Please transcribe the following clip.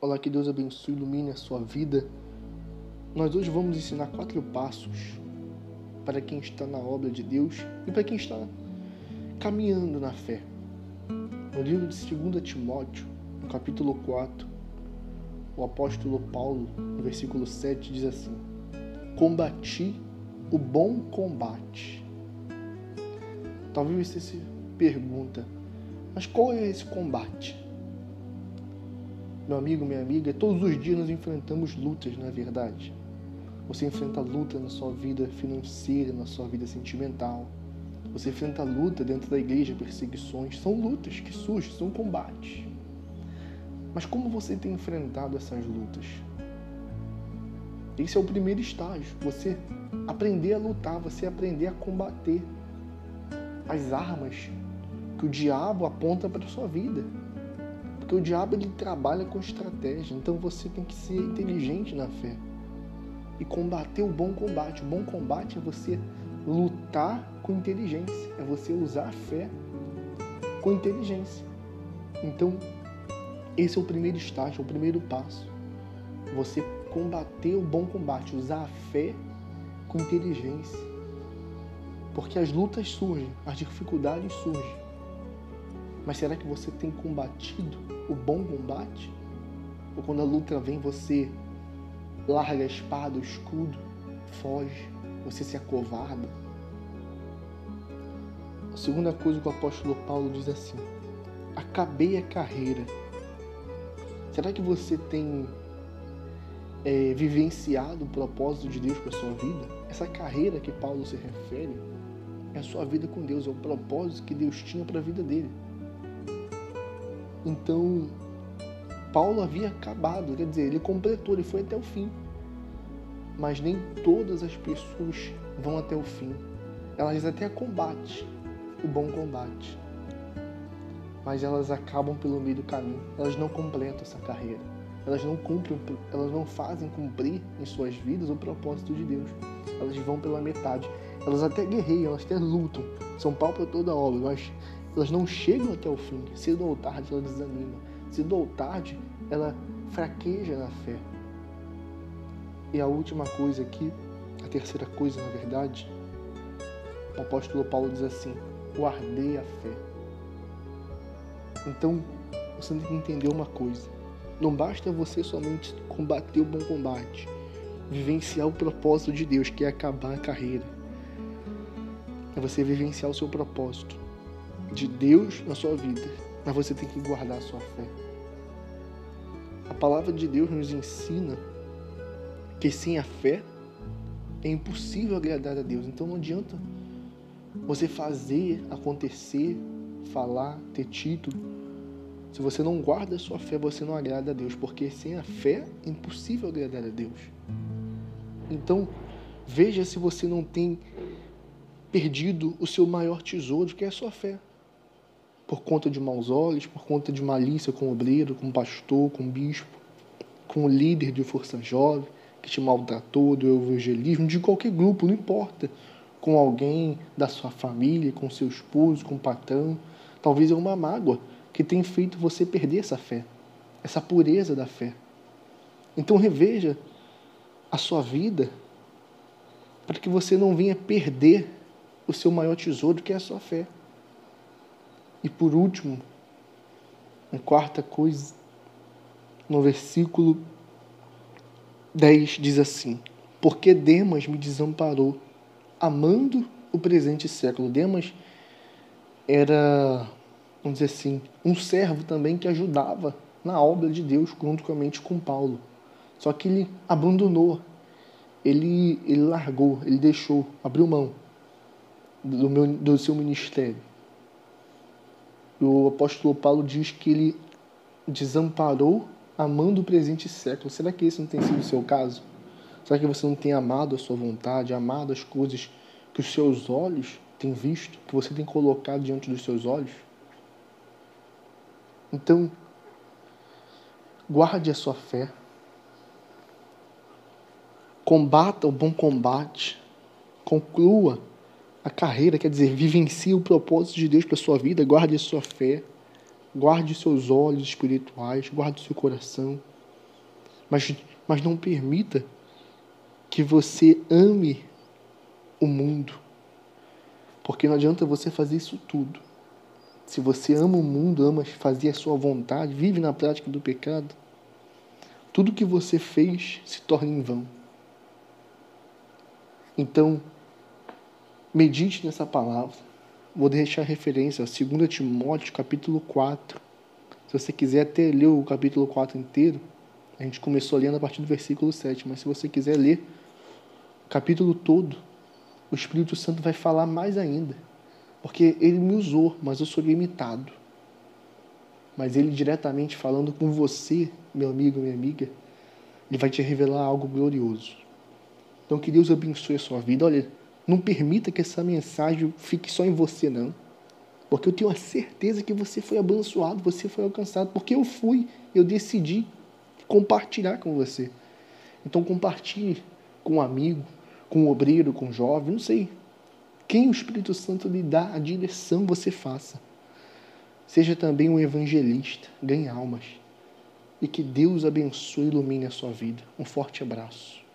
Olá, que Deus abençoe e ilumine a sua vida. Nós hoje vamos ensinar quatro passos para quem está na obra de Deus e para quem está caminhando na fé. No livro de 2 Timóteo, no capítulo 4, o apóstolo Paulo, no versículo 7, diz assim: Combati o bom combate. Talvez você se pergunta, mas qual é esse combate? Meu amigo, minha amiga, todos os dias nós enfrentamos lutas, na é verdade. Você enfrenta luta na sua vida financeira, na sua vida sentimental. Você enfrenta luta dentro da igreja, perseguições. São lutas que surgem, são combates. Mas como você tem enfrentado essas lutas? Esse é o primeiro estágio. Você aprender a lutar, você aprender a combater as armas que o diabo aponta para a sua vida. Porque o diabo ele trabalha com estratégia, então você tem que ser inteligente na fé e combater o bom combate. O bom combate é você lutar com inteligência, é você usar a fé com inteligência. Então, esse é o primeiro estágio, é o primeiro passo. Você combater o bom combate, usar a fé com inteligência. Porque as lutas surgem, as dificuldades surgem. Mas será que você tem combatido o bom combate? Ou quando a luta vem, você larga a espada, o escudo, foge, você se acovarda? A segunda coisa que o apóstolo Paulo diz assim: acabei a carreira. Será que você tem é, vivenciado o propósito de Deus para a sua vida? Essa carreira que Paulo se refere é a sua vida com Deus, é o propósito que Deus tinha para a vida dele. Então, Paulo havia acabado, quer dizer, ele completou, ele foi até o fim. Mas nem todas as pessoas vão até o fim. Elas até combatem o bom combate. Mas elas acabam pelo meio do caminho. Elas não completam essa carreira. Elas não cumprem, elas não fazem cumprir em suas vidas o propósito de Deus. Elas vão pela metade. Elas até guerreiam, elas até lutam. São pau para toda obra, mas elas não chegam até o fim. Cedo ou tarde ela desanima. Cedo ou tarde ela fraqueja na fé. E a última coisa aqui, a terceira coisa na verdade, o apóstolo Paulo diz assim: guardei a fé. Então, você tem que entender uma coisa. Não basta você somente combater o bom combate, vivenciar o propósito de Deus, que é acabar a carreira. É você vivenciar o seu propósito de Deus na sua vida, mas você tem que guardar a sua fé. A palavra de Deus nos ensina que sem a fé é impossível agradar a Deus. Então não adianta você fazer acontecer, falar, ter título. Se você não guarda a sua fé, você não agrada a Deus, porque sem a fé é impossível agradar a Deus. Então, veja se você não tem perdido o seu maior tesouro, que é a sua fé por conta de maus olhos, por conta de malícia com o obreiro, com o pastor, com o bispo, com o líder de força jovem que te maltratou, do evangelismo, de qualquer grupo, não importa. Com alguém da sua família, com seu esposo, com o patrão. Talvez é uma mágoa que tem feito você perder essa fé, essa pureza da fé. Então reveja a sua vida para que você não venha perder o seu maior tesouro, que é a sua fé. E por último, uma quarta coisa, no versículo 10 diz assim: Porque Demas me desamparou, amando o presente século. Demas era, vamos dizer assim, um servo também que ajudava na obra de Deus juntamente com Paulo. Só que ele abandonou, ele, ele largou, ele deixou, abriu mão do, meu, do seu ministério o apóstolo Paulo diz que ele desamparou amando o presente século. Será que esse não tem sido o seu caso? Será que você não tem amado a sua vontade, amado as coisas que os seus olhos têm visto, que você tem colocado diante dos seus olhos? Então, guarde a sua fé. Combata o bom combate. Conclua a carreira, quer dizer, vivencie o propósito de Deus para sua vida, guarde a sua fé, guarde seus olhos espirituais, guarde seu coração, Mas, mas não permita que você ame o mundo. Porque não adianta você fazer isso tudo. Se você ama o mundo, ama fazer a sua vontade, vive na prática do pecado, tudo que você fez se torna em vão. Então, medite nessa palavra. Vou deixar referência, 2 Timóteo, capítulo 4. Se você quiser até ler o capítulo 4 inteiro, a gente começou lendo a partir do versículo 7, mas se você quiser ler o capítulo todo, o Espírito Santo vai falar mais ainda. Porque ele me usou, mas eu sou limitado. Mas ele diretamente falando com você, meu amigo, minha amiga, ele vai te revelar algo glorioso. Então que Deus abençoe a sua vida. Olha, não permita que essa mensagem fique só em você, não. Porque eu tenho a certeza que você foi abençoado, você foi alcançado. Porque eu fui, eu decidi compartilhar com você. Então compartilhe com um amigo, com um obreiro, com um jovem, não sei. Quem o Espírito Santo lhe dá a direção, você faça. Seja também um evangelista, ganhe almas. E que Deus abençoe e ilumine a sua vida. Um forte abraço.